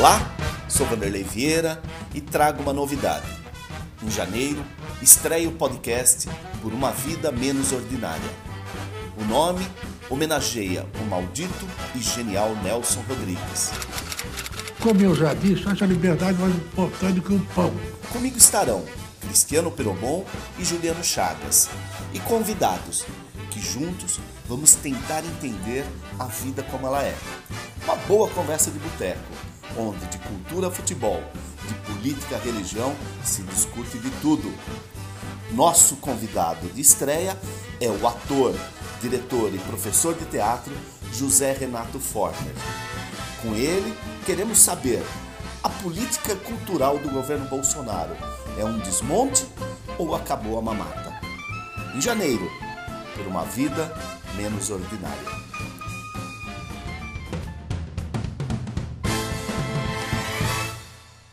Olá, sou Vanderlei Vieira e trago uma novidade. Em janeiro, estreia o podcast Por uma Vida Menos Ordinária. O nome homenageia o maldito e genial Nelson Rodrigues. Como eu já disse, acho a liberdade mais importante que o pão. Comigo estarão Cristiano Perobon e Juliano Chagas e convidados que juntos vamos tentar entender a vida como ela é. Uma boa conversa de boteco, onde de cultura futebol, de política religião se discute de tudo. Nosso convidado de estreia é o ator, diretor e professor de teatro José Renato Forner. Com ele, queremos saber: a política cultural do governo Bolsonaro é um desmonte ou acabou a mamata? Em janeiro, por uma vida menos ordinária.